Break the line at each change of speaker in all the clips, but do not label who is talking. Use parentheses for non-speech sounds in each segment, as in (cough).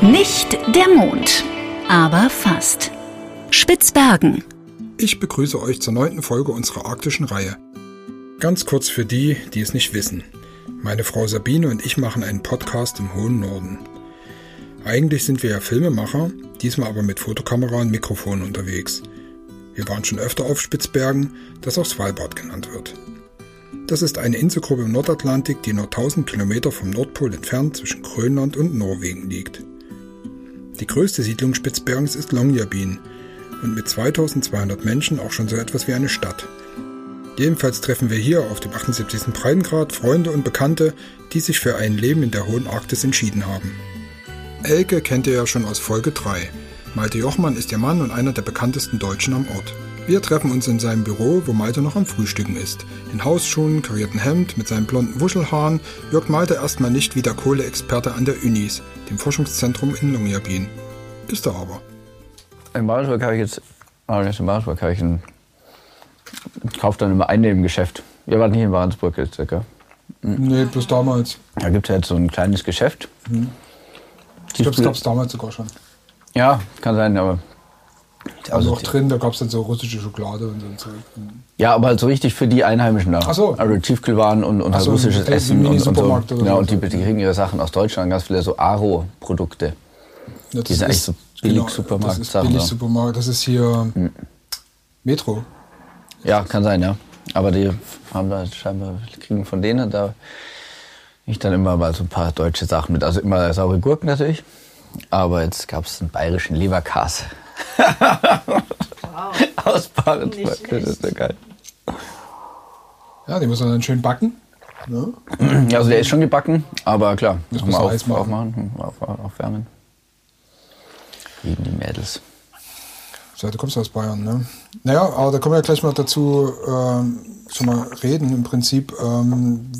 Nicht der Mond, aber fast. Spitzbergen.
Ich begrüße euch zur neunten Folge unserer arktischen Reihe. Ganz kurz für die, die es nicht wissen. Meine Frau Sabine und ich machen einen Podcast im hohen Norden. Eigentlich sind wir ja Filmemacher, diesmal aber mit Fotokamera und Mikrofon unterwegs. Wir waren schon öfter auf Spitzbergen, das auch Svalbard genannt wird. Das ist eine Inselgruppe im Nordatlantik, die nur 1000 Kilometer vom Nordpol entfernt zwischen Grönland und Norwegen liegt. Die größte Siedlung Spitzbergens ist Longyearbyen und mit 2200 Menschen auch schon so etwas wie eine Stadt. Jedenfalls treffen wir hier auf dem 78. Breitengrad Freunde und Bekannte, die sich für ein Leben in der hohen Arktis entschieden haben. Elke kennt ihr ja schon aus Folge 3. Malte Jochmann ist ihr Mann und einer der bekanntesten Deutschen am Ort. Wir treffen uns in seinem Büro, wo Malte noch am Frühstücken ist. In Hausschuhen, karierten Hemd, mit seinen blonden Wuschelhaaren wirkt Malte erstmal nicht wie der Kohleexperte an der Unis, dem Forschungszentrum in Longyearbyen. Ist er aber.
In Baden habe ich jetzt, in Baden habe ich ein, ich kaufe dann immer ein Nebengeschäft. Ihr wart nicht in Warensburg jetzt, circa.
Nee, bloß damals.
Da gibt es ja jetzt so ein kleines Geschäft.
Mhm. Ich glaube, es gab es damals sogar schon.
Ja, kann sein, aber
also, auch drin, da gab es dann so russische Schokolade und so.
Ja, aber halt so richtig für die Einheimischen da.
Ach so.
Also Tiefkühlwaren und, und halt
so,
russisches Essen und, und so.
Oder
ja, und die, die kriegen ihre Sachen aus Deutschland, ganz viele so Aro-Produkte.
Ja,
die sind eigentlich so billig
genau,
Supermarkt
Das ist billig Supermarkt, das ist hier
hm.
Metro.
Ja, kann sein, ja. Aber die haben da scheinbar, kriegen von denen da ich dann immer mal so ein paar deutsche Sachen mit. Also immer saure Gurken natürlich. Aber jetzt gab es einen bayerischen Leberkas. (laughs) wow. Aus Barentsburg. Das ist ja geil.
Ja, die muss man dann schön backen. Ne?
Also der ist schon gebacken, aber klar,
muss
man
auf, machen.
aufmachen, auf, aufwärmen. Lieben die Mädels.
So, du kommst aus Bayern, ne? Naja, aber da kommen wir ja gleich mal dazu ähm, schon mal reden. Im Prinzip, ähm,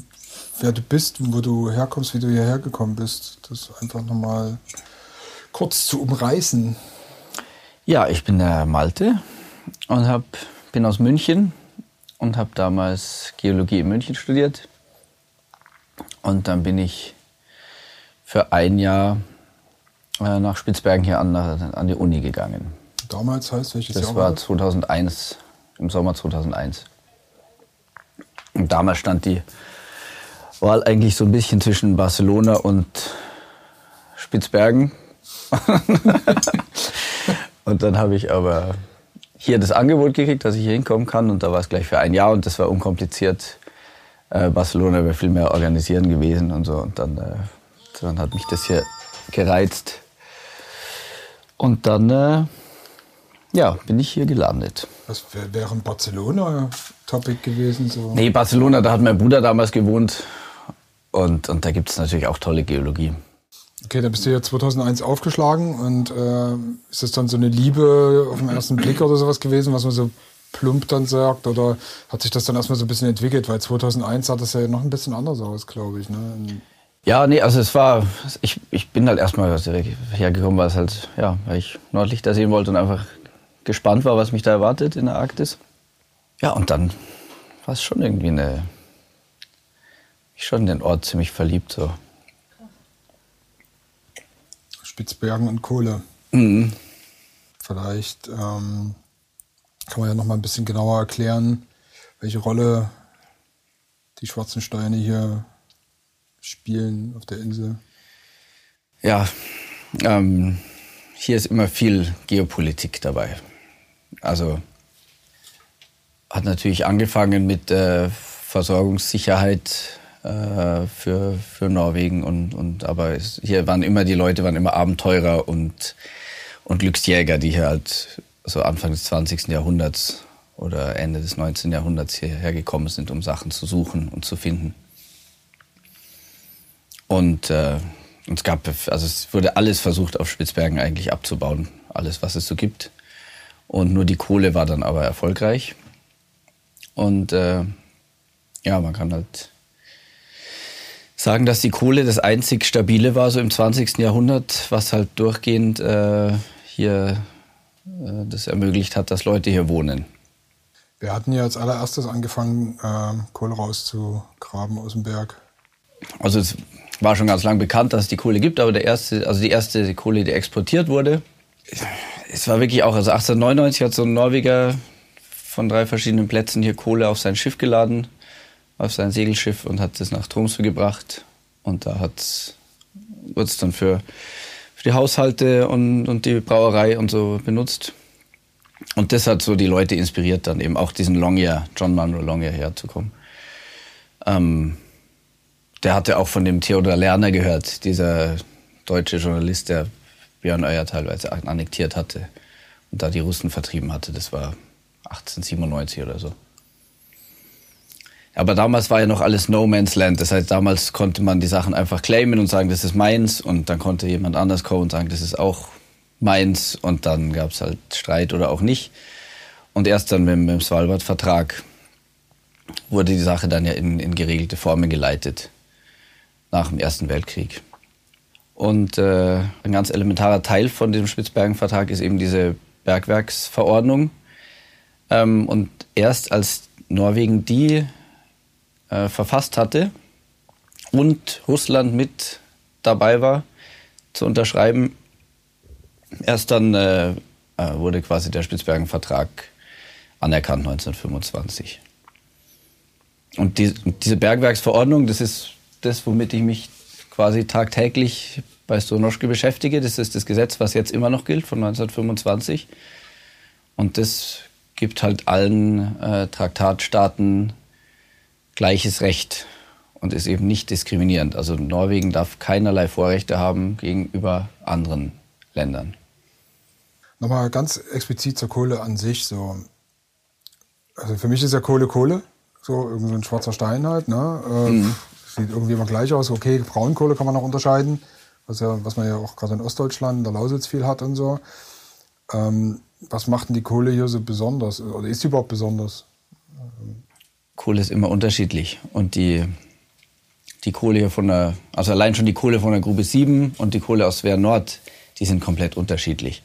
wer du bist, wo du herkommst, wie du hierher gekommen bist. Das einfach nochmal kurz zu umreißen.
Ja, ich bin der Malte und hab, bin aus München und habe damals Geologie in München studiert. Und dann bin ich für ein Jahr äh, nach Spitzbergen hier an, an die Uni gegangen.
Damals heißt welches
das
Jahr?
Das war 2001, im Sommer 2001. Und damals stand die Wahl eigentlich so ein bisschen zwischen Barcelona und Spitzbergen. (laughs) und dann habe ich aber hier das Angebot gekriegt, dass ich hier hinkommen kann. Und da war es gleich für ein Jahr und das war unkompliziert. Äh, Barcelona wäre viel mehr organisieren gewesen und so. Und dann, äh, dann hat mich das hier gereizt. Und dann äh, ja, bin ich hier gelandet.
Was wäre ein Barcelona-Topic gewesen? So?
Nee, Barcelona, da hat mein Bruder damals gewohnt. Und, und da gibt es natürlich auch tolle Geologie.
Okay, da bist du ja 2001 aufgeschlagen und äh, ist das dann so eine Liebe auf den ersten Blick oder sowas gewesen, was man so plump dann sagt? Oder hat sich das dann erstmal so ein bisschen entwickelt? Weil 2001 sah das ja noch ein bisschen anders aus, glaube ich. Ne?
Ja, nee, also es war, ich, ich bin halt erstmal hergekommen, weil es halt, ja, weil ich Nordlichter sehen wollte und einfach gespannt war, was mich da erwartet in der Arktis. Ja, und dann war es schon irgendwie eine, ich schon in den Ort ziemlich verliebt so.
Spitzbergen und Kohle.
Mhm.
Vielleicht ähm, kann man ja noch mal ein bisschen genauer erklären, welche Rolle die schwarzen Steine hier spielen auf der Insel.
Ja, ähm, hier ist immer viel Geopolitik dabei. Also hat natürlich angefangen mit äh, Versorgungssicherheit äh, für, für Norwegen und, und aber es, hier waren immer die Leute waren immer Abenteurer und, und Glücksjäger, die hier halt so Anfang des 20. Jahrhunderts oder Ende des 19. Jahrhunderts hierher gekommen sind, um Sachen zu suchen und zu finden. Und äh, es gab, also es wurde alles versucht, auf Spitzbergen eigentlich abzubauen, alles, was es so gibt. Und nur die Kohle war dann aber erfolgreich. Und äh, ja, man kann halt sagen, dass die Kohle das einzig stabile war, so im 20. Jahrhundert, was halt durchgehend äh, hier äh, das ermöglicht hat, dass Leute hier wohnen.
Wir hatten ja als allererstes angefangen, äh, Kohle rauszugraben aus dem Berg.
Also es war schon ganz lang bekannt, dass es die Kohle gibt, aber der erste, also die erste Kohle, die exportiert wurde, es war wirklich auch, also 1899 hat so ein Norweger von drei verschiedenen Plätzen hier Kohle auf sein Schiff geladen, auf sein Segelschiff und hat es nach Tromsø gebracht. Und da wurde es dann für, für die Haushalte und, und die Brauerei und so benutzt. Und das hat so die Leute inspiriert, dann eben auch diesen Longyear, John Munro Longyear herzukommen. Ähm, der hatte auch von dem Theodor Lerner gehört, dieser deutsche Journalist, der Björn Euer teilweise annektiert hatte und da die Russen vertrieben hatte. Das war 1897 oder so. Aber damals war ja noch alles No Man's Land. Das heißt, damals konnte man die Sachen einfach claimen und sagen, das ist meins. Und dann konnte jemand anders kommen und sagen, das ist auch meins. Und dann gab es halt Streit oder auch nicht. Und erst dann mit, mit dem Svalbard-Vertrag wurde die Sache dann ja in, in geregelte Formen geleitet. Nach dem Ersten Weltkrieg. Und äh, ein ganz elementarer Teil von dem Spitzbergen-Vertrag ist eben diese Bergwerksverordnung. Ähm, und erst als Norwegen die äh, verfasst hatte und Russland mit dabei war zu unterschreiben, erst dann äh, äh wurde quasi der Spitzbergen-Vertrag anerkannt 1925. Und die, diese Bergwerksverordnung, das ist das, womit ich mich quasi tagtäglich bei Stonoschke beschäftige. Das ist das Gesetz, was jetzt immer noch gilt, von 1925. Und das gibt halt allen äh, Traktatstaaten gleiches Recht und ist eben nicht diskriminierend. Also Norwegen darf keinerlei Vorrechte haben gegenüber anderen Ländern.
Nochmal ganz explizit zur Kohle an sich. So. Also für mich ist ja Kohle Kohle. So, irgend so ein schwarzer Stein halt. Ne? Äh, mhm. Sieht irgendwie immer gleich aus. Okay, Braunkohle kann man noch unterscheiden, was, ja, was man ja auch gerade in Ostdeutschland, in der Lausitz viel hat und so. Ähm, was macht denn die Kohle hier so besonders? Oder ist sie überhaupt besonders?
Kohle ist immer unterschiedlich. Und die, die Kohle hier von der, also allein schon die Kohle von der Grube 7 und die Kohle aus Wehr Nord, die sind komplett unterschiedlich.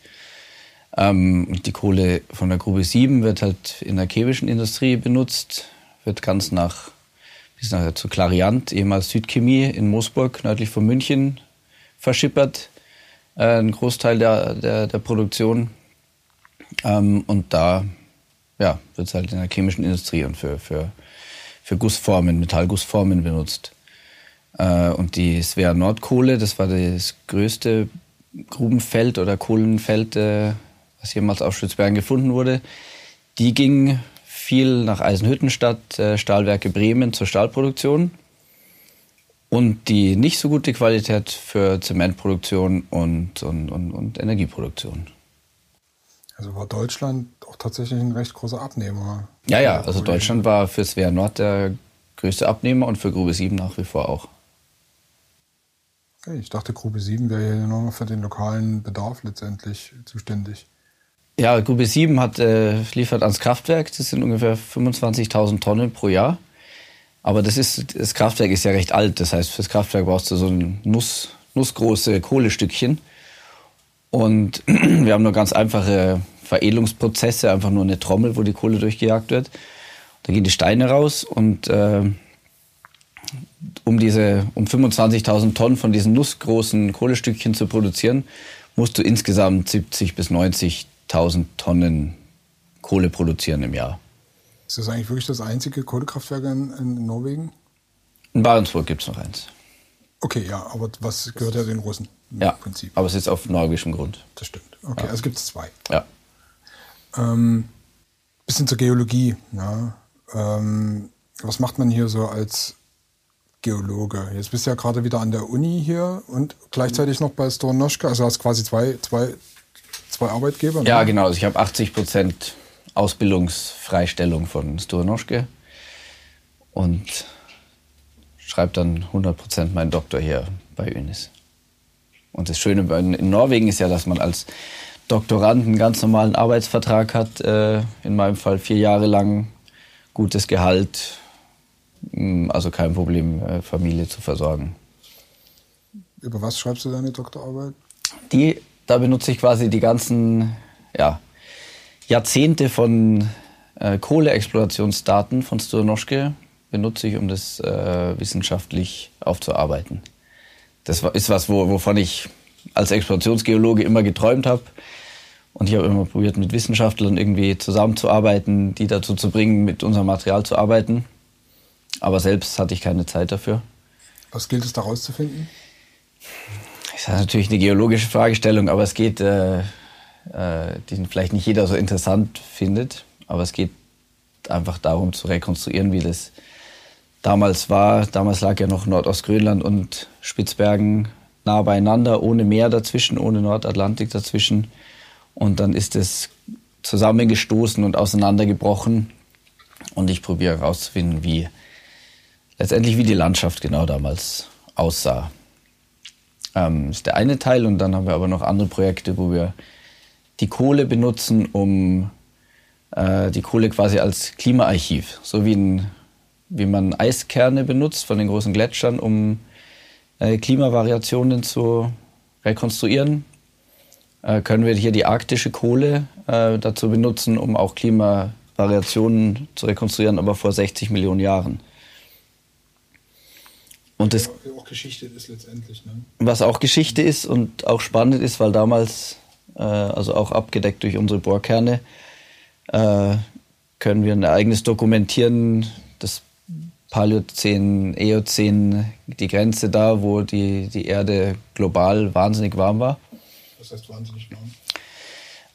Ähm, die Kohle von der Grube 7 wird halt in der chemischen Industrie benutzt, wird ganz nach, bis nachher zu Clariant, ehemals Südchemie in Moosburg, nördlich von München, verschippert. Äh, ein Großteil der, der, der Produktion. Ähm, und da ja, wird es halt in der chemischen Industrie und für, für, für Gussformen, Metallgussformen benutzt. Äh, und die Svea Nordkohle, das war das größte Grubenfeld oder Kohlenfeld, äh, was jemals auf Spitzbergen gefunden wurde. Die ging viel nach Eisenhüttenstadt, äh, Stahlwerke Bremen zur Stahlproduktion. Und die nicht so gute Qualität für Zementproduktion und, und, und, und Energieproduktion.
Also war Deutschland auch tatsächlich ein recht großer Abnehmer.
Ja, ja, also Deutschland war für Svea Nord der größte Abnehmer und für Grube 7 nach wie vor auch.
Okay, ich dachte, Grube 7 wäre ja nur noch für den lokalen Bedarf letztendlich zuständig.
Ja, Grube 7 hat, äh, liefert ans Kraftwerk, das sind ungefähr 25.000 Tonnen pro Jahr. Aber das, ist, das Kraftwerk ist ja recht alt, das heißt, fürs Kraftwerk brauchst du so ein Nuss, nussgroße Kohlestückchen. Und (clears throat) wir haben nur ganz einfache Veredelungsprozesse, einfach nur eine Trommel, wo die Kohle durchgejagt wird. Da gehen die Steine raus und äh, um diese um 25.000 Tonnen von diesen nussgroßen Kohlestückchen zu produzieren, musst du insgesamt 70 bis 90.000 Tonnen Kohle produzieren im Jahr.
Ist das eigentlich wirklich das einzige Kohlekraftwerk in, in Norwegen?
In Barentsburg gibt es noch eins.
Okay, ja, aber was gehört ja den Russen?
ja, Prinzip. aber es ist auf norwegischem Grund.
Das stimmt. Okay, ja. also gibt es zwei.
Ja.
Ähm, bisschen zur Geologie. Ja. Ähm, was macht man hier so als Geologe? Jetzt bist du ja gerade wieder an der Uni hier und gleichzeitig noch bei Stornoschka. Also hast quasi zwei, zwei, zwei Arbeitgeber.
Ne? Ja, genau. Also ich habe 80 Prozent Ausbildungsfreistellung von Stornoschke und schreibe dann 100 Prozent meinen Doktor hier bei Unis. Und das Schöne in Norwegen ist ja, dass man als Doktorand einen ganz normalen Arbeitsvertrag hat. Äh, in meinem Fall vier Jahre lang gutes Gehalt. Mm, also kein Problem, äh, Familie zu versorgen.
Über was schreibst du deine Doktorarbeit?
Die, da benutze ich quasi die ganzen ja, Jahrzehnte von äh, Kohleexplorationsdaten von Sturnoschke benutze ich, um das äh, wissenschaftlich aufzuarbeiten. das ist was, wovon ich als Explorationsgeologe immer geträumt habe. Und ich habe immer probiert, mit Wissenschaftlern irgendwie zusammenzuarbeiten, die dazu zu bringen, mit unserem Material zu arbeiten. Aber selbst hatte ich keine Zeit dafür.
Was gilt es da rauszufinden?
Das ist natürlich eine geologische Fragestellung, aber es geht, äh, äh, die vielleicht nicht jeder so interessant findet. Aber es geht einfach darum zu rekonstruieren, wie das damals war. Damals lag ja noch Nordostgrönland und Spitzbergen nah beieinander, ohne Meer dazwischen, ohne Nordatlantik dazwischen. Und dann ist es zusammengestoßen und auseinandergebrochen. Und ich probiere herauszufinden, wie letztendlich wie die Landschaft genau damals aussah. Ähm, ist der eine Teil und dann haben wir aber noch andere Projekte, wo wir die Kohle benutzen, um äh, die Kohle quasi als Klimaarchiv, so wie, ein, wie man Eiskerne benutzt von den großen Gletschern, um Klimavariationen zu rekonstruieren, äh, können wir hier die arktische Kohle äh, dazu benutzen, um auch Klimavariationen zu rekonstruieren, aber vor 60 Millionen Jahren. Und das,
ja, auch Geschichte ist letztendlich. Ne?
Was auch Geschichte ist und auch spannend ist, weil damals, äh, also auch abgedeckt durch unsere Bohrkerne, äh, können wir ein Ereignis dokumentieren, Paläozän, Eozän, die Grenze da, wo die, die Erde global wahnsinnig warm war.
Was heißt wahnsinnig warm?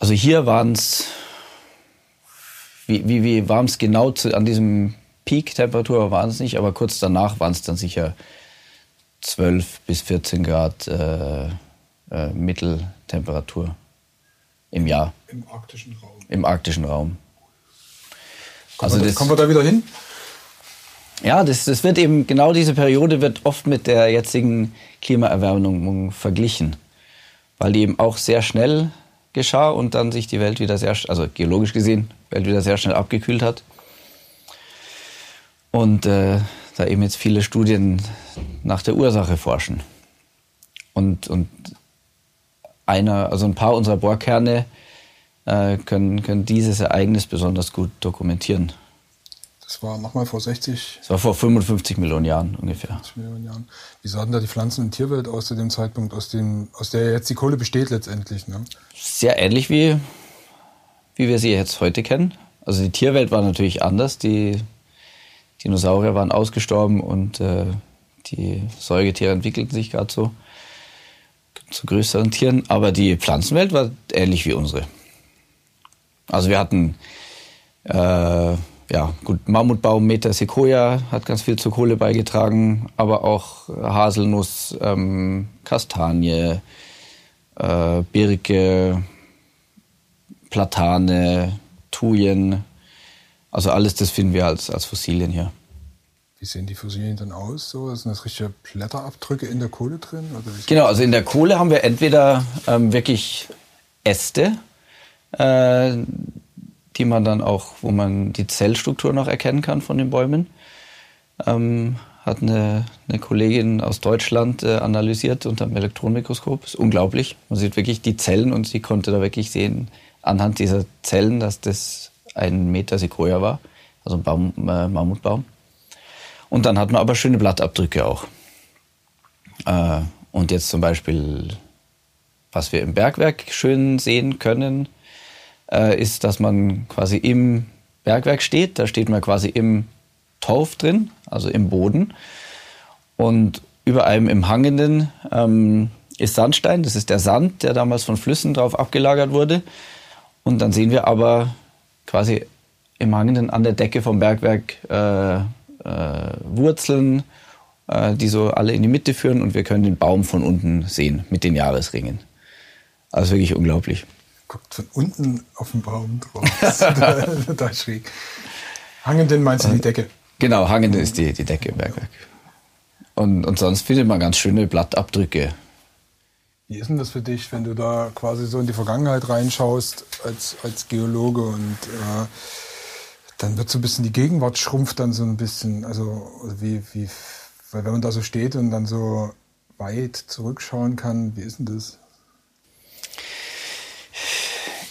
Also hier waren es, wie, wie, wie warm es genau zu, an diesem Peak-Temperatur waren es nicht, aber kurz danach waren es dann sicher 12 bis 14 Grad äh, äh, Mitteltemperatur im Jahr.
Im arktischen Raum.
Im arktischen Raum.
Kommen, also wir, das, kommen wir da wieder hin?
Ja, das, das wird eben, genau diese Periode wird oft mit der jetzigen Klimaerwärmung verglichen, weil die eben auch sehr schnell geschah und dann sich die Welt wieder sehr, also geologisch gesehen, Welt wieder sehr schnell abgekühlt hat. Und äh, da eben jetzt viele Studien nach der Ursache forschen. Und, und einer, also ein paar unserer Bohrkerne äh, können, können dieses Ereignis besonders gut dokumentieren.
Das war nochmal vor 60?
Das war vor 55 Millionen Jahren ungefähr.
50 Millionen Jahren. Wie sah denn da die Pflanzen- und Tierwelt aus zu dem Zeitpunkt, aus, dem, aus der jetzt die Kohle besteht letztendlich? Ne?
Sehr ähnlich wie, wie wir sie jetzt heute kennen. Also die Tierwelt war natürlich anders. Die Dinosaurier waren ausgestorben und äh, die Säugetiere entwickelten sich gerade so zu größeren Tieren. Aber die Pflanzenwelt war ähnlich wie unsere. Also wir hatten äh, ja gut Mammutbaum, Meter Sequoia hat ganz viel zur Kohle beigetragen, aber auch Haselnuss, ähm, Kastanie, äh, Birke, Platane, Thujen, also alles das finden wir als, als Fossilien hier.
Wie sehen die Fossilien dann aus? So? Sind das richtige Blätterabdrücke in der Kohle drin?
genau, also in der Kohle haben wir entweder ähm, wirklich Äste, äh, die man dann auch, wo man die Zellstruktur noch erkennen kann von den Bäumen. Ähm, hat eine, eine, Kollegin aus Deutschland äh, analysiert unter dem Elektronenmikroskop. Ist unglaublich. Man sieht wirklich die Zellen und sie konnte da wirklich sehen, anhand dieser Zellen, dass das ein Meter Sequoia war, also ein Baum, äh, Mammutbaum. Und dann hat man aber schöne Blattabdrücke auch. Äh, und jetzt zum Beispiel, was wir im Bergwerk schön sehen können, äh, ist, dass man quasi im Bergwerk steht. Da steht man quasi im Torf drin, also im Boden. Und über einem im Hangenden ähm, ist Sandstein. Das ist der Sand, der damals von Flüssen drauf abgelagert wurde. Und dann sehen wir aber quasi im Hangenden an der Decke vom Bergwerk äh, äh, Wurzeln, äh, die so alle in die Mitte führen und wir können den Baum von unten sehen mit den Jahresringen. Also wirklich unglaublich.
Guckt von unten auf den Baum drauf. (laughs) da, schräg. Hangenden meinst du die Decke?
Genau, Hangenden ist die, die Decke im Bergwerk. Und, und sonst findet man ganz schöne Blattabdrücke
wie ist denn das für dich, wenn du da quasi so in die Vergangenheit reinschaust als, als Geologe und äh, dann wird so ein bisschen die Gegenwart schrumpft dann so ein bisschen, also wie, wie, weil wenn man da so steht und dann so weit zurückschauen kann, wie ist denn das?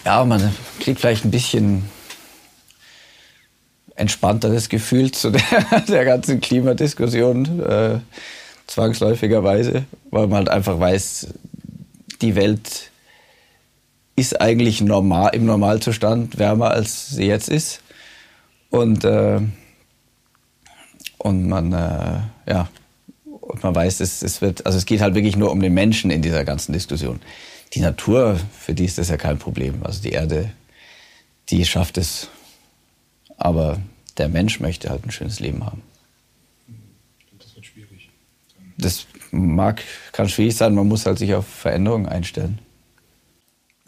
Ja, man kriegt vielleicht ein bisschen entspannteres Gefühl zu der, (laughs) der ganzen Klimadiskussion. Äh, zwangsläufigerweise, weil man halt einfach weiß, die Welt ist eigentlich normal, im Normalzustand wärmer, als sie jetzt ist. Und, äh, und man, äh, ja, und man weiß, es, es wird, also es geht halt wirklich nur um den Menschen in dieser ganzen Diskussion. Die Natur, für die ist das ja kein Problem. Also die Erde, die schafft es. Aber der Mensch möchte halt ein schönes Leben haben. Das wird schwierig. Das mag, kann schwierig sein, man muss halt sich auf Veränderungen einstellen.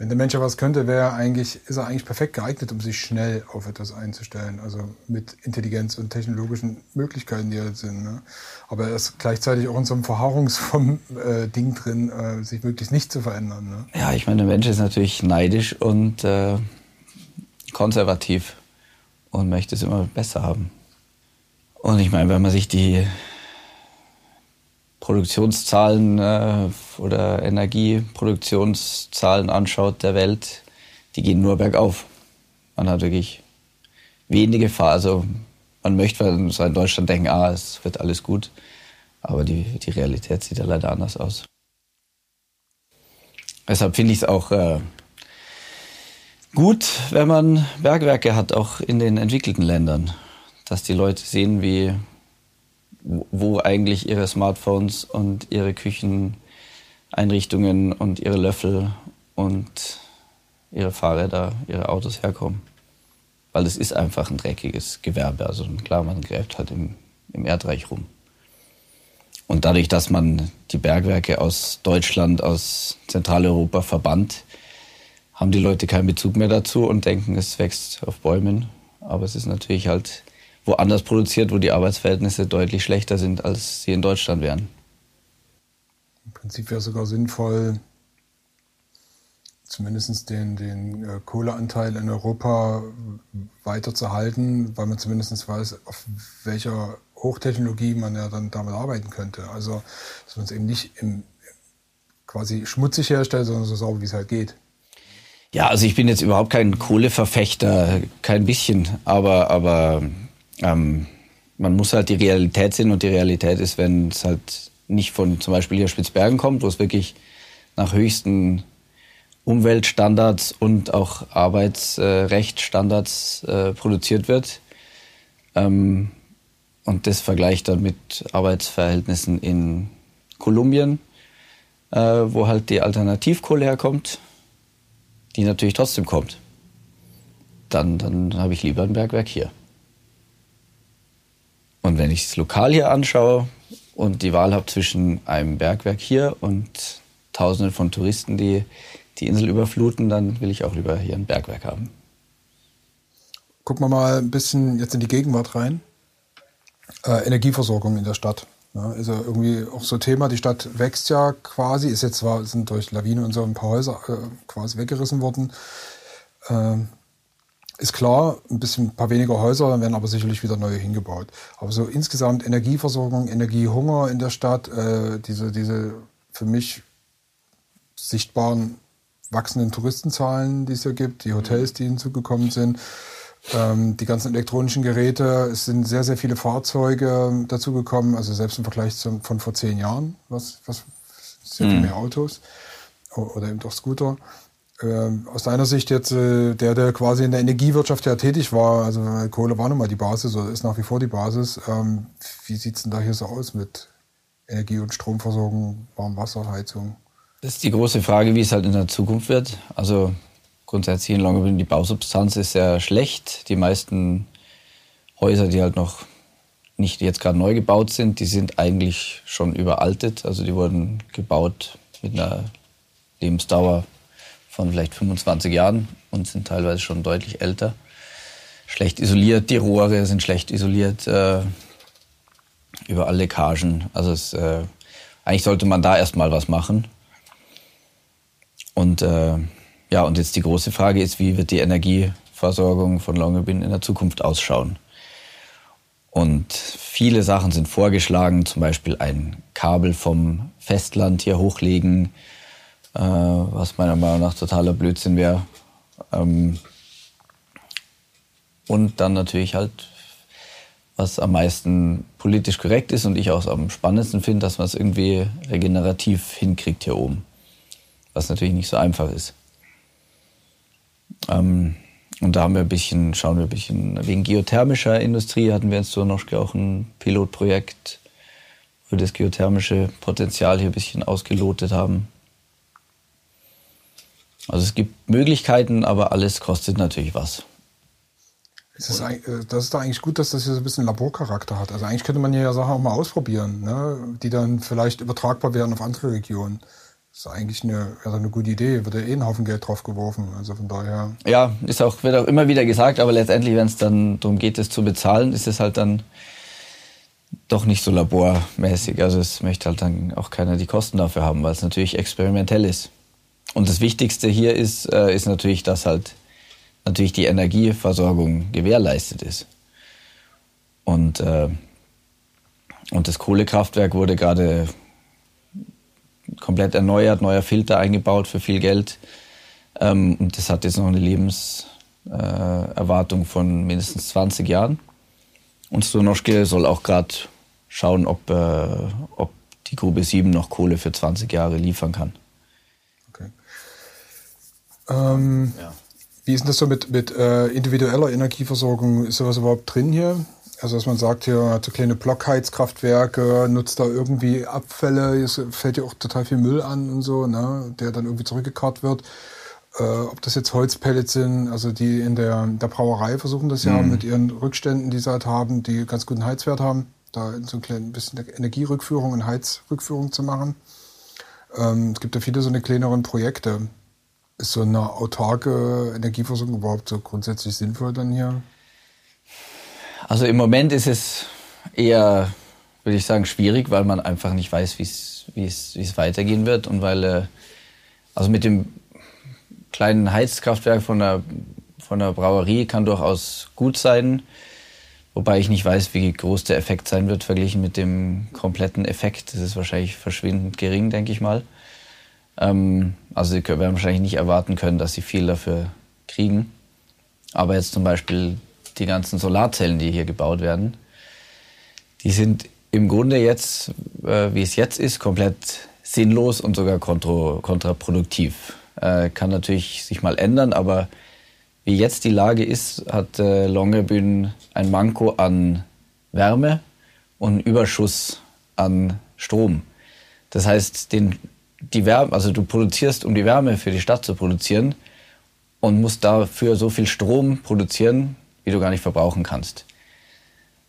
Wenn der Mensch ja was könnte, wäre eigentlich, ist er eigentlich perfekt geeignet, um sich schnell auf etwas einzustellen. Also mit Intelligenz und technologischen Möglichkeiten, die jetzt sind. Ne? Aber er ist gleichzeitig auch in so einem Verharrungsding (laughs) äh, drin, äh, sich möglichst nicht zu verändern. Ne?
Ja, ich meine, der Mensch ist natürlich neidisch und äh, konservativ und möchte es immer besser haben. Und ich meine, wenn man sich die Produktionszahlen äh, oder Energieproduktionszahlen anschaut der Welt, die gehen nur bergauf. Man hat wirklich wenige Gefahr. Also man möchte so in Deutschland denken, ah, es wird alles gut. Aber die, die Realität sieht ja leider anders aus. Deshalb finde ich es auch äh, gut, wenn man Bergwerke hat, auch in den entwickelten Ländern. Dass die Leute sehen, wie wo eigentlich ihre Smartphones und ihre Kücheneinrichtungen und ihre Löffel und ihre Fahrräder, ihre Autos herkommen. Weil es ist einfach ein dreckiges Gewerbe. Also klar, man gräbt halt im, im Erdreich rum. Und dadurch, dass man die Bergwerke aus Deutschland, aus Zentraleuropa verbannt, haben die Leute keinen Bezug mehr dazu und denken, es wächst auf Bäumen. Aber es ist natürlich halt woanders produziert, wo die Arbeitsverhältnisse deutlich schlechter sind, als sie in Deutschland wären.
Im Prinzip wäre es sogar sinnvoll, zumindest den, den äh, Kohleanteil in Europa weiter zu halten, weil man zumindest weiß, auf welcher Hochtechnologie man ja dann damit arbeiten könnte. Also, dass man es eben nicht im, quasi schmutzig herstellt, sondern so sauber, wie es halt geht.
Ja, also ich bin jetzt überhaupt kein Kohleverfechter, kein bisschen, aber, aber ähm, man muss halt die Realität sehen und die Realität ist, wenn es halt nicht von zum Beispiel hier Spitzbergen kommt, wo es wirklich nach höchsten Umweltstandards und auch Arbeitsrechtsstandards äh, produziert wird. Ähm, und das vergleicht dann mit Arbeitsverhältnissen in Kolumbien, äh, wo halt die Alternativkohle herkommt, die natürlich trotzdem kommt. Dann, dann habe ich lieber ein Bergwerk hier. Und wenn ich das Lokal hier anschaue und die Wahl habe zwischen einem Bergwerk hier und Tausenden von Touristen, die die Insel überfluten, dann will ich auch lieber hier ein Bergwerk haben.
Gucken wir mal ein bisschen jetzt in die Gegenwart rein. Äh, Energieversorgung in der Stadt. Ja, ist ja irgendwie auch so Thema. Die Stadt wächst ja quasi, ist jetzt zwar, sind durch Lawine und so ein paar Häuser äh, quasi weggerissen worden. Äh, ist klar, ein bisschen ein paar weniger Häuser, dann werden aber sicherlich wieder neue hingebaut. Aber so insgesamt Energieversorgung, Energiehunger in der Stadt, äh, diese, diese für mich sichtbaren wachsenden Touristenzahlen, die es hier gibt, die Hotels, die hinzugekommen sind, ähm, die ganzen elektronischen Geräte, es sind sehr, sehr viele Fahrzeuge dazugekommen, also selbst im Vergleich zum, von vor zehn Jahren, was, was sehr viel mhm. mehr Autos oder eben doch Scooter. Ähm, aus deiner Sicht jetzt, äh, der, der quasi in der Energiewirtschaft ja tätig war, also Kohle war nun mal die Basis oder ist nach wie vor die Basis. Ähm, wie sieht's denn da hier so aus mit Energie- und Stromversorgung, Warmwasserheizung?
Das ist die große Frage, wie es halt in der Zukunft wird. Also grundsätzlich in Longyearbyen, die Bausubstanz ist sehr schlecht. Die meisten Häuser, die halt noch nicht jetzt gerade neu gebaut sind, die sind eigentlich schon überaltet. Also die wurden gebaut mit einer Lebensdauer von vielleicht 25 Jahren und sind teilweise schon deutlich älter. Schlecht isoliert, die Rohre sind schlecht isoliert, äh, überall Leckagen. Also es, äh, eigentlich sollte man da erstmal was machen. Und äh, ja, und jetzt die große Frage ist, wie wird die Energieversorgung von Longyearbyen in der Zukunft ausschauen? Und viele Sachen sind vorgeschlagen, zum Beispiel ein Kabel vom Festland hier hochlegen, äh, was meiner Meinung nach totaler Blödsinn wäre. Ähm, und dann natürlich halt, was am meisten politisch korrekt ist und ich auch am spannendsten finde, dass man es irgendwie regenerativ hinkriegt hier oben. Was natürlich nicht so einfach ist. Ähm, und da haben wir ein bisschen, schauen wir ein bisschen, wegen geothermischer Industrie hatten wir in Stornoschke auch ein Pilotprojekt, wo wir das geothermische Potenzial hier ein bisschen ausgelotet haben. Also es gibt Möglichkeiten, aber alles kostet natürlich was.
Das ist, äh, das ist da eigentlich gut, dass das hier so ein bisschen Laborcharakter hat. Also eigentlich könnte man hier ja Sachen auch mal ausprobieren, ne? die dann vielleicht übertragbar wären auf andere Regionen. Das ist eigentlich eine, also eine gute Idee, wird ja eh ein Haufen Geld drauf geworfen. Also von daher.
Ja, ist auch, wird auch immer wieder gesagt, aber letztendlich, wenn es dann darum geht, es zu bezahlen, ist es halt dann doch nicht so labormäßig. Also es möchte halt dann auch keiner die Kosten dafür haben, weil es natürlich experimentell ist. Und das Wichtigste hier ist, äh, ist natürlich, dass halt natürlich die Energieversorgung gewährleistet ist. Und, äh, und das Kohlekraftwerk wurde gerade komplett erneuert, neuer Filter eingebaut für viel Geld. Ähm, und das hat jetzt noch eine Lebenserwartung äh, von mindestens 20 Jahren. Und Stonoschke soll auch gerade schauen, ob, äh, ob die Grube 7 noch Kohle für 20 Jahre liefern kann.
Ähm, ja. Wie ist denn das so mit, mit äh, individueller Energieversorgung? Ist sowas überhaupt drin hier? Also dass man sagt, hier hat so kleine Blockheizkraftwerke, nutzt da irgendwie Abfälle, es fällt ja auch total viel Müll an und so, ne, der dann irgendwie zurückgekarrt wird. Äh, ob das jetzt Holzpellets sind, also die in der, der Brauerei versuchen das ja mhm. mit ihren Rückständen, die sie halt haben, die ganz guten Heizwert haben, da so ein kleines bisschen Energierückführung und Heizrückführung zu machen. Ähm, es gibt ja viele so eine kleineren Projekte. Ist so eine autarke Energieversorgung überhaupt so grundsätzlich sinnvoll dann hier?
Also im Moment ist es eher, würde ich sagen, schwierig, weil man einfach nicht weiß, wie es weitergehen wird und weil, äh, also mit dem kleinen Heizkraftwerk von der, von der Brauerie kann durchaus gut sein, wobei ich nicht weiß, wie groß der Effekt sein wird verglichen mit dem kompletten Effekt. Das ist wahrscheinlich verschwindend gering, denke ich mal. Ähm, also sie werden wahrscheinlich nicht erwarten können, dass sie viel dafür kriegen. Aber jetzt zum Beispiel die ganzen Solarzellen, die hier gebaut werden, die sind im Grunde jetzt, äh, wie es jetzt ist, komplett sinnlos und sogar kontra kontraproduktiv. Äh, kann natürlich sich mal ändern, aber wie jetzt die Lage ist, hat äh, Longyearbyen ein Manko an Wärme und einen Überschuss an Strom. Das heißt, den die Wärme, also du produzierst, um die Wärme für die Stadt zu produzieren und musst dafür so viel Strom produzieren, wie du gar nicht verbrauchen kannst.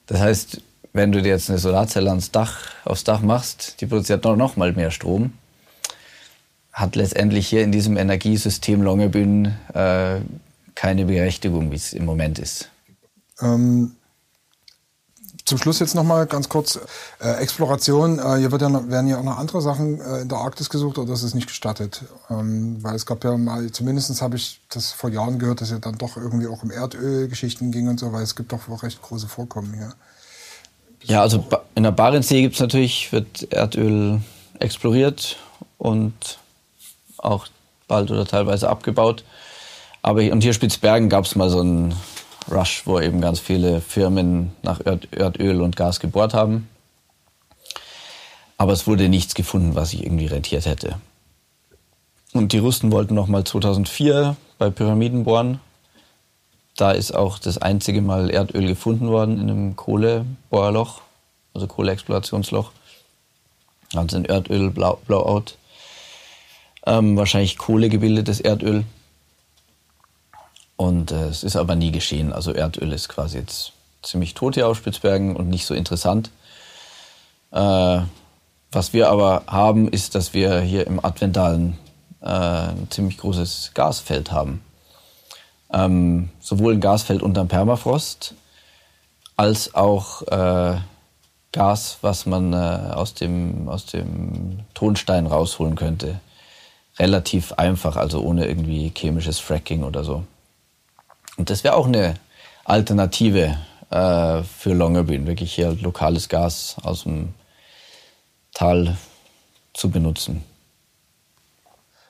Das heißt, wenn du dir jetzt eine Solarzelle ans Dach, aufs Dach machst, die produziert noch, noch mal mehr Strom, hat letztendlich hier in diesem Energiesystem Longyearbyen äh, keine Berechtigung, wie es im Moment ist. Ähm,
zum Schluss jetzt nochmal ganz kurz äh, Exploration. Äh, hier wird ja noch, werden ja auch noch andere Sachen äh, in der Arktis gesucht oder ist es nicht gestattet? Ähm, weil es gab ja mal, zumindest habe ich das vor Jahren gehört, dass ja dann doch irgendwie auch um Erdölgeschichten ging und so, weil es gibt doch auch recht große Vorkommen hier.
Ja, also in der Barentssee gibt es natürlich, wird Erdöl exploriert und auch bald oder teilweise abgebaut. Aber und hier Spitzbergen gab es mal so ein Rush, wo eben ganz viele Firmen nach Erdöl und Gas gebohrt haben. Aber es wurde nichts gefunden, was sich irgendwie rentiert hätte. Und die Russen wollten noch mal 2004 bei Pyramiden bohren. Da ist auch das einzige Mal Erdöl gefunden worden in einem Kohlebohrloch, also Kohleexplorationsloch. Also ein Erdöl-Blowout. Ähm, wahrscheinlich Kohlegebildetes Erdöl. Und äh, es ist aber nie geschehen. Also Erdöl ist quasi jetzt ziemlich tot hier auf Spitzbergen und nicht so interessant. Äh, was wir aber haben, ist, dass wir hier im Adventalen äh, ein ziemlich großes Gasfeld haben. Ähm, sowohl ein Gasfeld unterm Permafrost als auch äh, Gas, was man äh, aus, dem, aus dem Tonstein rausholen könnte. Relativ einfach, also ohne irgendwie chemisches Fracking oder so. Und das wäre auch eine Alternative äh, für Longyearbyen, wirklich hier lokales Gas aus dem Tal zu benutzen.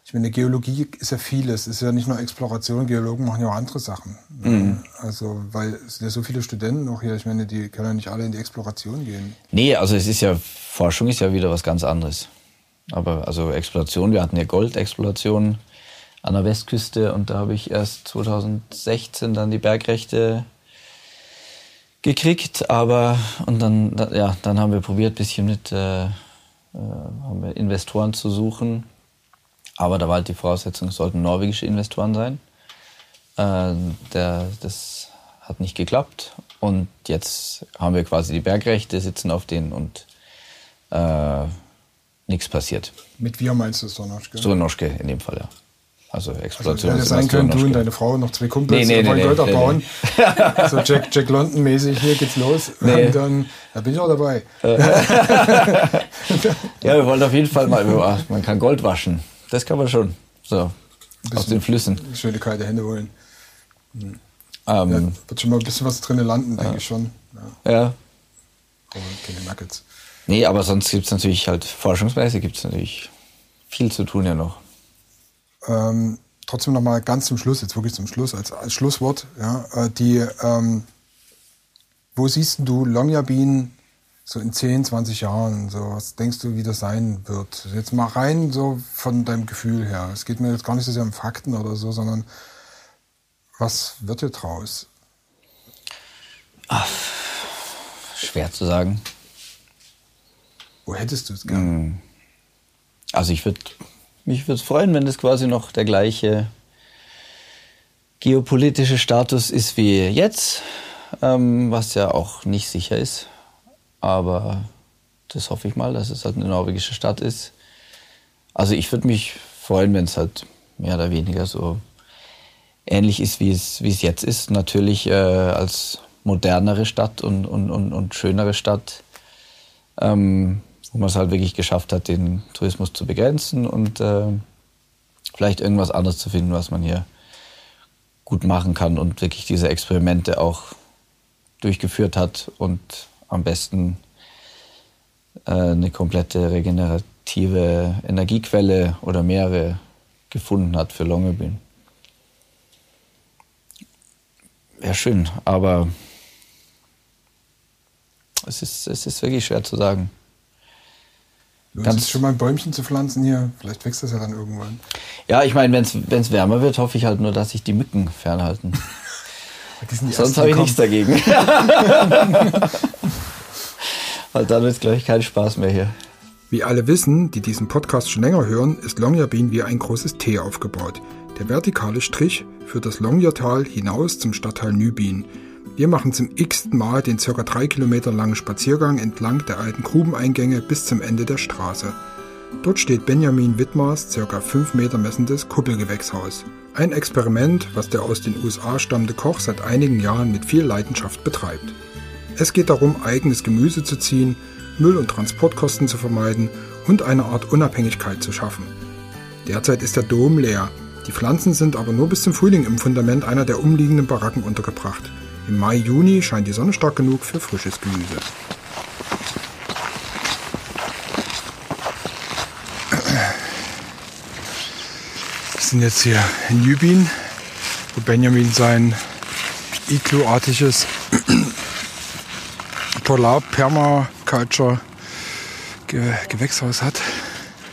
ich meine, Geologie ist ja vieles. Es ist ja nicht nur Exploration. Geologen machen ja auch andere Sachen. Mhm. Also, weil es sind ja so viele Studenten noch hier. Ich meine, die können ja nicht alle in die Exploration gehen.
Nee, also es ist ja, Forschung ist ja wieder was ganz anderes. Aber also Exploration, wir hatten ja Goldexploration an der Westküste und da habe ich erst 2016 dann die Bergrechte gekriegt, aber und dann ja, dann haben wir probiert, bisschen mit äh, äh, haben wir Investoren zu suchen, aber da war halt die Voraussetzung, es sollten norwegische Investoren sein. Äh, der, das hat nicht geklappt und jetzt haben wir quasi die Bergrechte, sitzen auf denen und äh, nichts passiert.
Mit wir meinst du Stornoschke?
Stornoschke in dem Fall, ja. Also Exploration.
Also, sein können, du und deine Frau noch zwei Kumpels nee, nee, wollen nee, Gold abbauen. Nee, (laughs) so Jack, Jack London mäßig, hier geht's los. Nee. Und dann, da bin ich auch dabei. (laughs)
ja, wir wollen auf jeden Fall mal, man kann Gold waschen. Das kann man schon. So, aus den Flüssen.
Schöne kalte Hände holen. Hm. Ähm, ja, wird schon mal ein bisschen was drinnen landen, ja. denke ich schon.
Ja. ja.
Aber keine Nuggets.
Nee, aber sonst gibt es natürlich halt, forschungsmäßig gibt es natürlich viel zu tun ja noch.
Ähm, trotzdem noch mal ganz zum Schluss, jetzt wirklich zum Schluss, als, als Schlusswort, ja, äh, die, ähm, wo siehst du Longyearbyen so in 10, 20 Jahren? So, was denkst du, wie das sein wird? Jetzt mal rein so von deinem Gefühl her. Es geht mir jetzt gar nicht so sehr um Fakten oder so, sondern was wird dir draus?
Ach, schwer zu sagen.
Wo hättest du es gern? Hm.
Also ich würde mich würde freuen, wenn das quasi noch der gleiche geopolitische Status ist wie jetzt, ähm, was ja auch nicht sicher ist. Aber das hoffe ich mal, dass es halt eine norwegische Stadt ist. Also ich würde mich freuen, wenn es halt mehr oder weniger so ähnlich ist, wie es, wie es jetzt ist. Natürlich äh, als modernere Stadt und, und, und, und schönere Stadt. Ähm, wo man es halt wirklich geschafft hat, den Tourismus zu begrenzen und äh, vielleicht irgendwas anderes zu finden, was man hier gut machen kann und wirklich diese Experimente auch durchgeführt hat und am besten äh, eine komplette regenerative Energiequelle oder mehrere gefunden hat für Longyearbyen. Wäre schön, aber es ist, es ist wirklich schwer zu sagen.
Lohnt Ganz schon mal ein Bäumchen zu pflanzen hier? Vielleicht wächst das ja dann irgendwann.
Ja, ich meine, wenn es wärmer wird, hoffe ich halt nur, dass sich die Mücken fernhalten. (laughs) Sonst habe ich nichts dagegen. (laughs) Weil dann wird es, glaube ich, keinen Spaß mehr hier.
Wie alle wissen, die diesen Podcast schon länger hören, ist Longyearbyen wie ein großes T aufgebaut. Der vertikale Strich führt das Longyeartal hinaus zum Stadtteil Nübin. Wir machen zum x-ten Mal den ca. drei Kilometer langen Spaziergang entlang der alten Grubeneingänge bis zum Ende der Straße. Dort steht Benjamin Wittmars ca. 5 Meter messendes Kuppelgewächshaus. Ein Experiment, was der aus den USA stammende Koch seit einigen Jahren mit viel Leidenschaft betreibt. Es geht darum, eigenes Gemüse zu ziehen, Müll- und Transportkosten zu vermeiden und eine Art Unabhängigkeit zu schaffen. Derzeit ist der Dom leer, die Pflanzen sind aber nur bis zum Frühling im Fundament einer der umliegenden Baracken untergebracht. Im Mai, Juni scheint die Sonne stark genug für frisches Gemüse. Wir sind jetzt hier in Jübin, wo Benjamin sein igluartiges (clears throat) Polar Permaculture Gewächshaus hat.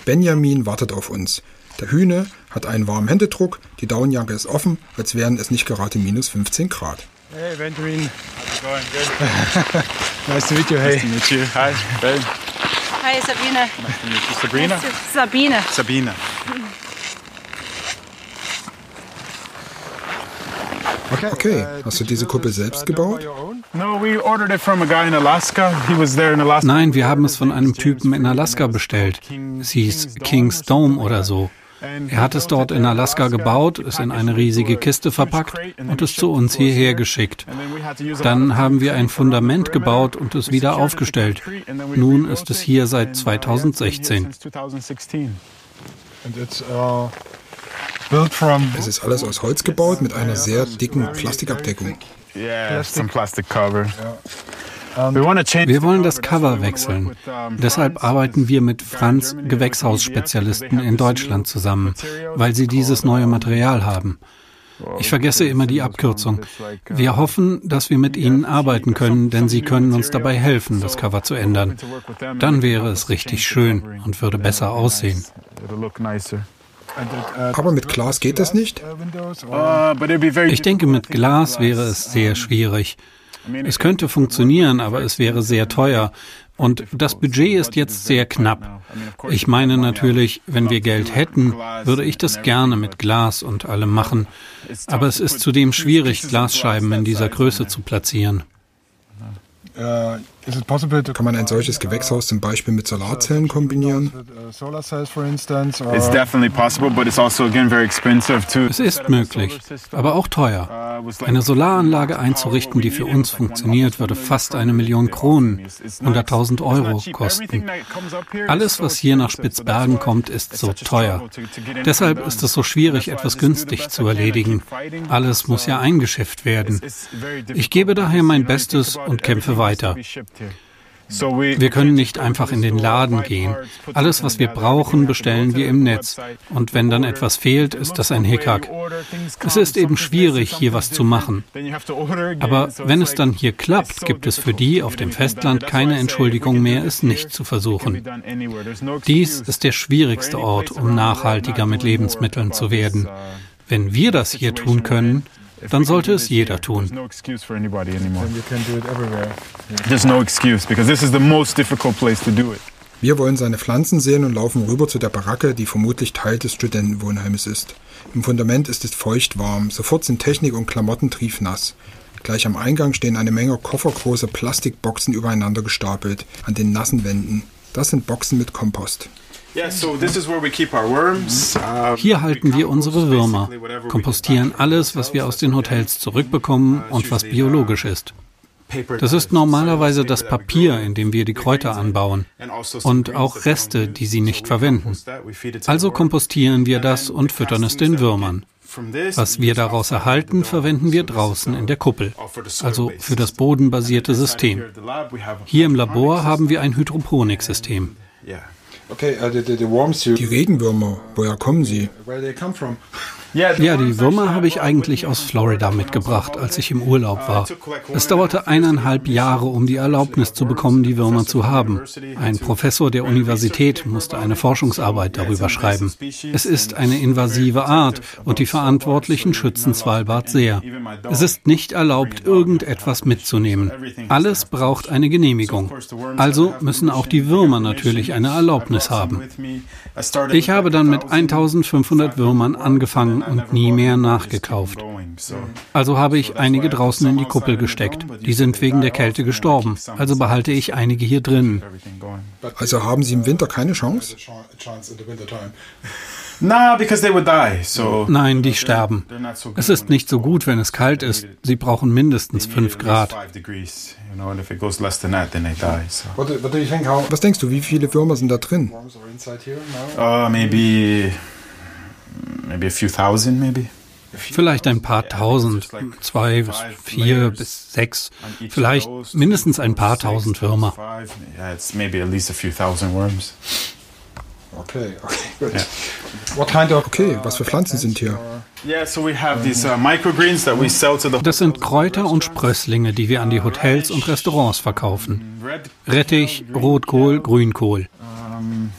Benjamin wartet auf uns. Der Hühne hat einen warmen Händedruck, die Daunenjacke ist offen, als wären es nicht gerade minus 15 Grad.
Hey, Benjamin. How's it going? Good. (laughs)
nice to meet you. Hey.
Nice to meet you. Hi, Ben.
Hi, Sabine.
Nice to meet you. Sabrina?
Sabine.
Sabine.
Okay, okay. hast du diese Kuppel selbst gebaut?
Nein,
wir haben es von einem Typen in Alaska bestellt. Es hieß King's Dome oder so. Er hat es dort in Alaska gebaut, es in eine riesige Kiste verpackt und es zu uns hierher geschickt. Dann haben wir ein Fundament gebaut und es wieder aufgestellt. Nun ist es hier seit 2016.
Es ist alles aus Holz gebaut mit einer sehr dicken Plastikabdeckung.
Yeah, some plastic cover.
Wir wollen das Cover wechseln. Deshalb arbeiten wir mit Franz Gewächshausspezialisten in Deutschland zusammen, weil sie dieses neue Material haben. Ich vergesse immer die Abkürzung. Wir hoffen, dass wir mit ihnen arbeiten können, denn sie können uns dabei helfen, das Cover zu ändern. Dann wäre es richtig schön und würde besser aussehen.
Aber mit Glas geht das nicht?
Ich denke, mit Glas wäre es sehr schwierig. Es könnte funktionieren, aber es wäre sehr teuer. Und das Budget ist jetzt sehr knapp. Ich meine natürlich, wenn wir Geld hätten, würde ich das gerne mit Glas und allem machen. Aber es ist zudem schwierig, Glasscheiben in dieser Größe zu platzieren.
Kann man ein solches Gewächshaus zum Beispiel mit Solarzellen kombinieren?
Also es ist möglich, aber auch teuer. Eine Solaranlage einzurichten, die für uns funktioniert, würde fast eine Million Kronen, 100.000 Euro kosten. Alles, was hier nach Spitzbergen kommt, ist so teuer. Deshalb ist es so schwierig, etwas günstig zu erledigen. Alles muss ja eingeschifft werden. Ich gebe daher mein Bestes und kämpfe weiter weiter. Wir können nicht einfach in den Laden gehen. Alles, was wir brauchen, bestellen wir im Netz. Und wenn dann etwas fehlt, ist das ein Hickhack. Es ist eben schwierig, hier was zu machen. Aber wenn es dann hier klappt, gibt es für die auf dem Festland keine Entschuldigung mehr, es nicht zu versuchen. Dies ist der schwierigste Ort, um nachhaltiger mit Lebensmitteln zu werden. Wenn wir das hier tun können, dann sollte es jeder tun.
Wir wollen seine Pflanzen sehen und laufen rüber zu der Baracke, die vermutlich Teil des Studentenwohnheimes ist. Im Fundament ist es feucht warm, sofort sind Technik und Klamotten triefnass. Gleich am Eingang stehen eine Menge koffergroße Plastikboxen übereinander gestapelt, an den nassen Wänden. Das sind Boxen mit Kompost.
Hier halten wir unsere Würmer, kompostieren alles, was wir aus den Hotels zurückbekommen und was biologisch ist. Das ist normalerweise das Papier, in dem wir die Kräuter anbauen und auch Reste, die sie nicht verwenden. Also kompostieren wir das und füttern es den Würmern. Was wir daraus erhalten, verwenden wir draußen in der Kuppel, also für das bodenbasierte System. Hier im Labor haben wir ein Hydroponiksystem.
Okay, uh, the, the, the worms you... Die Regenwürmer, woher kommen sie? Where they come from? (laughs)
Ja, die Würmer habe ich eigentlich aus Florida mitgebracht, als ich im Urlaub war. Es dauerte eineinhalb Jahre, um die Erlaubnis zu bekommen, die Würmer zu haben. Ein Professor der Universität musste eine Forschungsarbeit darüber schreiben. Es ist eine invasive Art und die Verantwortlichen schützen Svalbard sehr. Es ist nicht erlaubt, irgendetwas mitzunehmen. Alles braucht eine Genehmigung. Also müssen auch die Würmer natürlich eine Erlaubnis haben. Ich habe dann mit 1500 Würmern angefangen und nie mehr nachgekauft. Also habe ich einige draußen in die Kuppel gesteckt. Die sind wegen der Kälte gestorben. Also behalte ich einige hier drin.
Also haben Sie im Winter keine Chance?
Nein, die sterben. Es ist nicht so gut, wenn es kalt ist. Sie brauchen mindestens 5 Grad.
Was denkst du, wie viele Würmer sind da drin?
Uh, maybe maybe a few thousand, maybe.
Vielleicht ein paar tausend, zwei bis vier bis sechs, vielleicht mindestens ein paar tausend Würmer.
Okay. Okay, was für Pflanzen sind hier?
Uh, das sind Kräuter und Sprösslinge, die wir an die Hotels und Restaurants verkaufen. Rettich, Rotkohl, Grünkohl.
Um,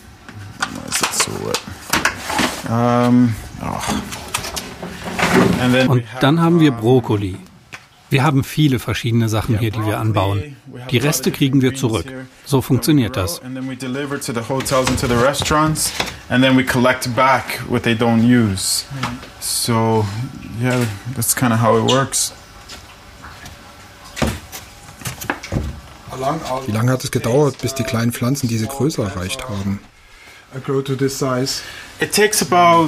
und dann haben wir Brokkoli. Wir haben viele verschiedene Sachen hier, die wir anbauen. Die Reste kriegen wir zurück. So funktioniert das.
So, yeah, that's kind of how it works.
Wie lange hat es gedauert, bis die kleinen Pflanzen diese Größe erreicht haben?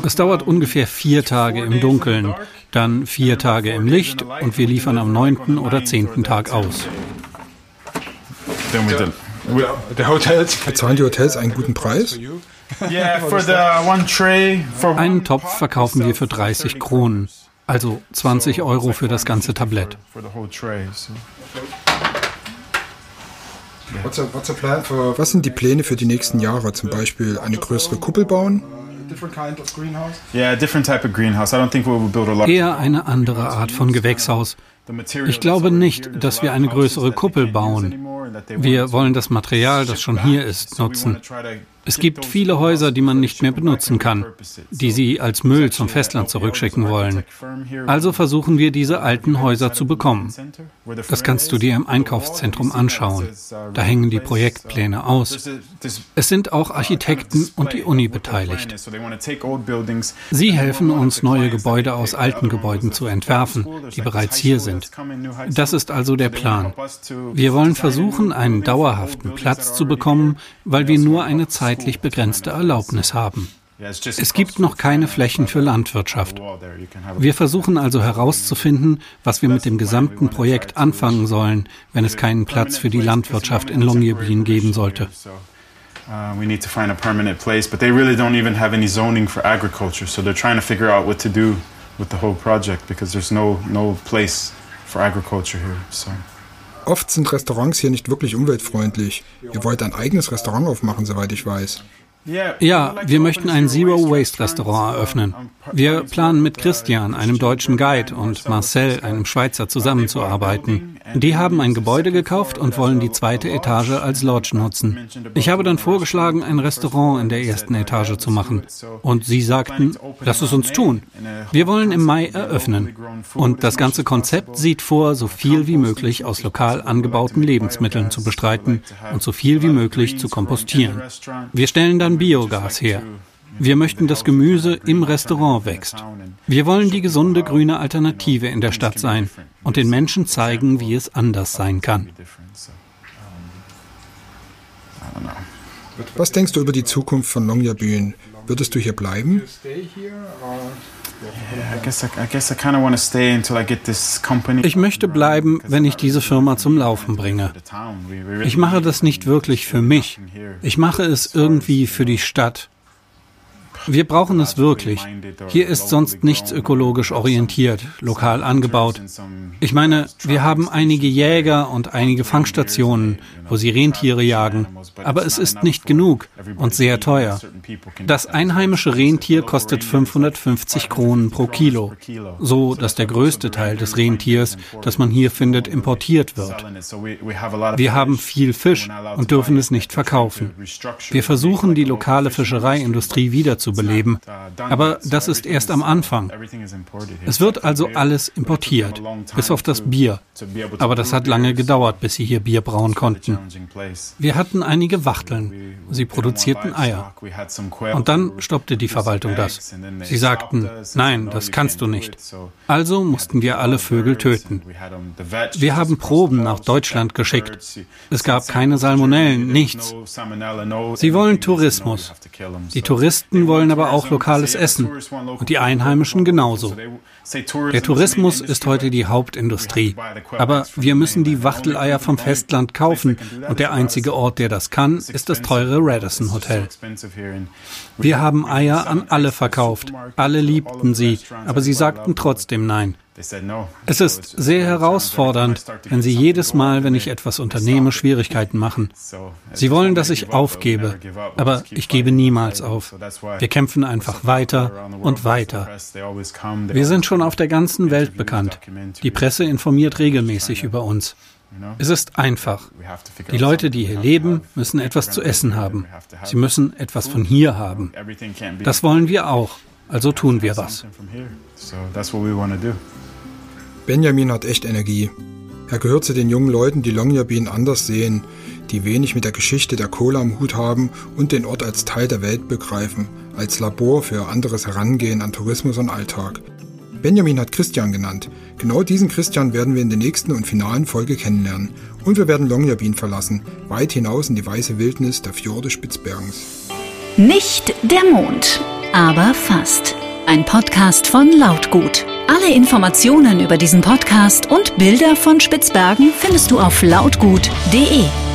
Es dauert ungefähr vier Tage im Dunkeln, dann vier Tage im Licht und wir liefern am neunten oder zehnten Tag aus.
Bezahlen die Hotels einen guten Preis?
Einen Topf verkaufen wir für 30 Kronen, also 20 Euro für das ganze Tablett.
Was sind die Pläne für die nächsten Jahre? Zum Beispiel eine größere Kuppel bauen?
Eher eine andere Art von Gewächshaus. Ich glaube nicht, dass wir eine größere Kuppel bauen. Wir wollen das Material, das schon hier ist, nutzen. Es gibt viele Häuser, die man nicht mehr benutzen kann, die sie als Müll zum Festland zurückschicken wollen. Also versuchen wir, diese alten Häuser zu bekommen. Das kannst du dir im Einkaufszentrum anschauen. Da hängen die Projektpläne aus. Es sind auch Architekten und die Uni beteiligt. Sie helfen uns, neue Gebäude aus alten Gebäuden zu entwerfen, die bereits hier sind. Das ist also der Plan. Wir wollen versuchen, einen dauerhaften Platz zu bekommen, weil wir nur eine Zeit zeitlich begrenzte Erlaubnis haben. Es gibt noch keine Flächen für Landwirtschaft. Wir versuchen also herauszufinden, was wir mit dem gesamten Projekt anfangen sollen, wenn es keinen Platz für die Landwirtschaft in Longyearbyen geben sollte.
Uh, we need to find a permanent place, but they really don't even have any zoning for agriculture, so they're trying to figure out what to do with the whole project because there's no no place for agriculture here. So.
Oft sind Restaurants hier nicht wirklich umweltfreundlich. Ihr wollt ein eigenes Restaurant aufmachen, soweit ich weiß.
Ja, wir möchten ein Zero-Waste-Restaurant eröffnen. Wir planen mit Christian, einem deutschen Guide, und Marcel, einem Schweizer, zusammenzuarbeiten. Die haben ein Gebäude gekauft und wollen die zweite Etage als Lodge nutzen. Ich habe dann vorgeschlagen, ein Restaurant in der ersten Etage zu machen. Und sie sagten, lass es uns tun. Wir wollen im Mai eröffnen. Und das ganze Konzept sieht vor, so viel wie möglich aus lokal angebauten Lebensmitteln zu bestreiten und so viel wie möglich zu kompostieren. Wir stellen dann Biogas her. Wir möchten, dass Gemüse im Restaurant wächst. Wir wollen die gesunde grüne Alternative in der Stadt sein und den Menschen zeigen, wie es anders sein kann.
Was denkst du über die Zukunft von Longyearbyen? Würdest du hier bleiben?
Ich möchte bleiben, wenn ich diese Firma zum Laufen bringe. Ich mache das nicht wirklich für mich. Ich mache es irgendwie für die Stadt. Wir brauchen es wirklich. Hier ist sonst nichts ökologisch orientiert, lokal angebaut. Ich meine, wir haben einige Jäger und einige Fangstationen, wo sie Rentiere jagen, aber es ist nicht genug und sehr teuer. Das einheimische Rentier kostet 550 Kronen pro Kilo, so dass der größte Teil des Rentiers, das man hier findet, importiert wird. Wir haben viel Fisch und dürfen es nicht verkaufen. Wir versuchen, die lokale Fischereiindustrie wiederzubringen zu beleben. Aber das ist erst am Anfang. Es wird also alles importiert, bis auf das Bier. Aber das hat lange gedauert, bis sie hier Bier brauen konnten. Wir hatten einige Wachteln. Sie produzierten Eier. Und dann stoppte die Verwaltung das. Sie sagten, nein, das kannst du nicht. Also mussten wir alle Vögel töten. Wir haben Proben nach Deutschland geschickt. Es gab keine Salmonellen, nichts. Sie wollen Tourismus. Die Touristen wollen wollen aber auch lokales Essen und die Einheimischen genauso. Der Tourismus ist heute die Hauptindustrie. Aber wir müssen die Wachteleier vom Festland kaufen und der einzige Ort, der das kann, ist das teure Radisson Hotel. Wir haben Eier an alle verkauft. Alle liebten sie, aber sie sagten trotzdem Nein. Es ist sehr herausfordernd, wenn Sie jedes Mal, wenn ich etwas unternehme, Schwierigkeiten machen. Sie wollen, dass ich aufgebe, aber ich gebe niemals auf. Wir kämpfen einfach weiter und weiter. Wir sind schon auf der ganzen Welt bekannt. Die Presse informiert regelmäßig über uns. Es ist einfach. Die Leute, die hier leben, müssen etwas zu essen haben. Sie müssen etwas von hier haben. Das wollen wir auch. Also tun wir was.
Benjamin hat echt Energie. Er gehört zu den jungen Leuten, die Longyearbyen anders sehen, die wenig mit der Geschichte der Kohle am Hut haben und den Ort als Teil der Welt begreifen, als Labor für anderes Herangehen an Tourismus und Alltag. Benjamin hat Christian genannt. Genau diesen Christian werden wir in der nächsten und finalen Folge kennenlernen. Und wir werden Longyearbyen verlassen, weit hinaus in die weiße Wildnis der Fjorde Spitzbergens.
Nicht der Mond, aber fast. Ein Podcast von Lautgut. Alle Informationen über diesen Podcast und Bilder von Spitzbergen findest du auf lautgut.de.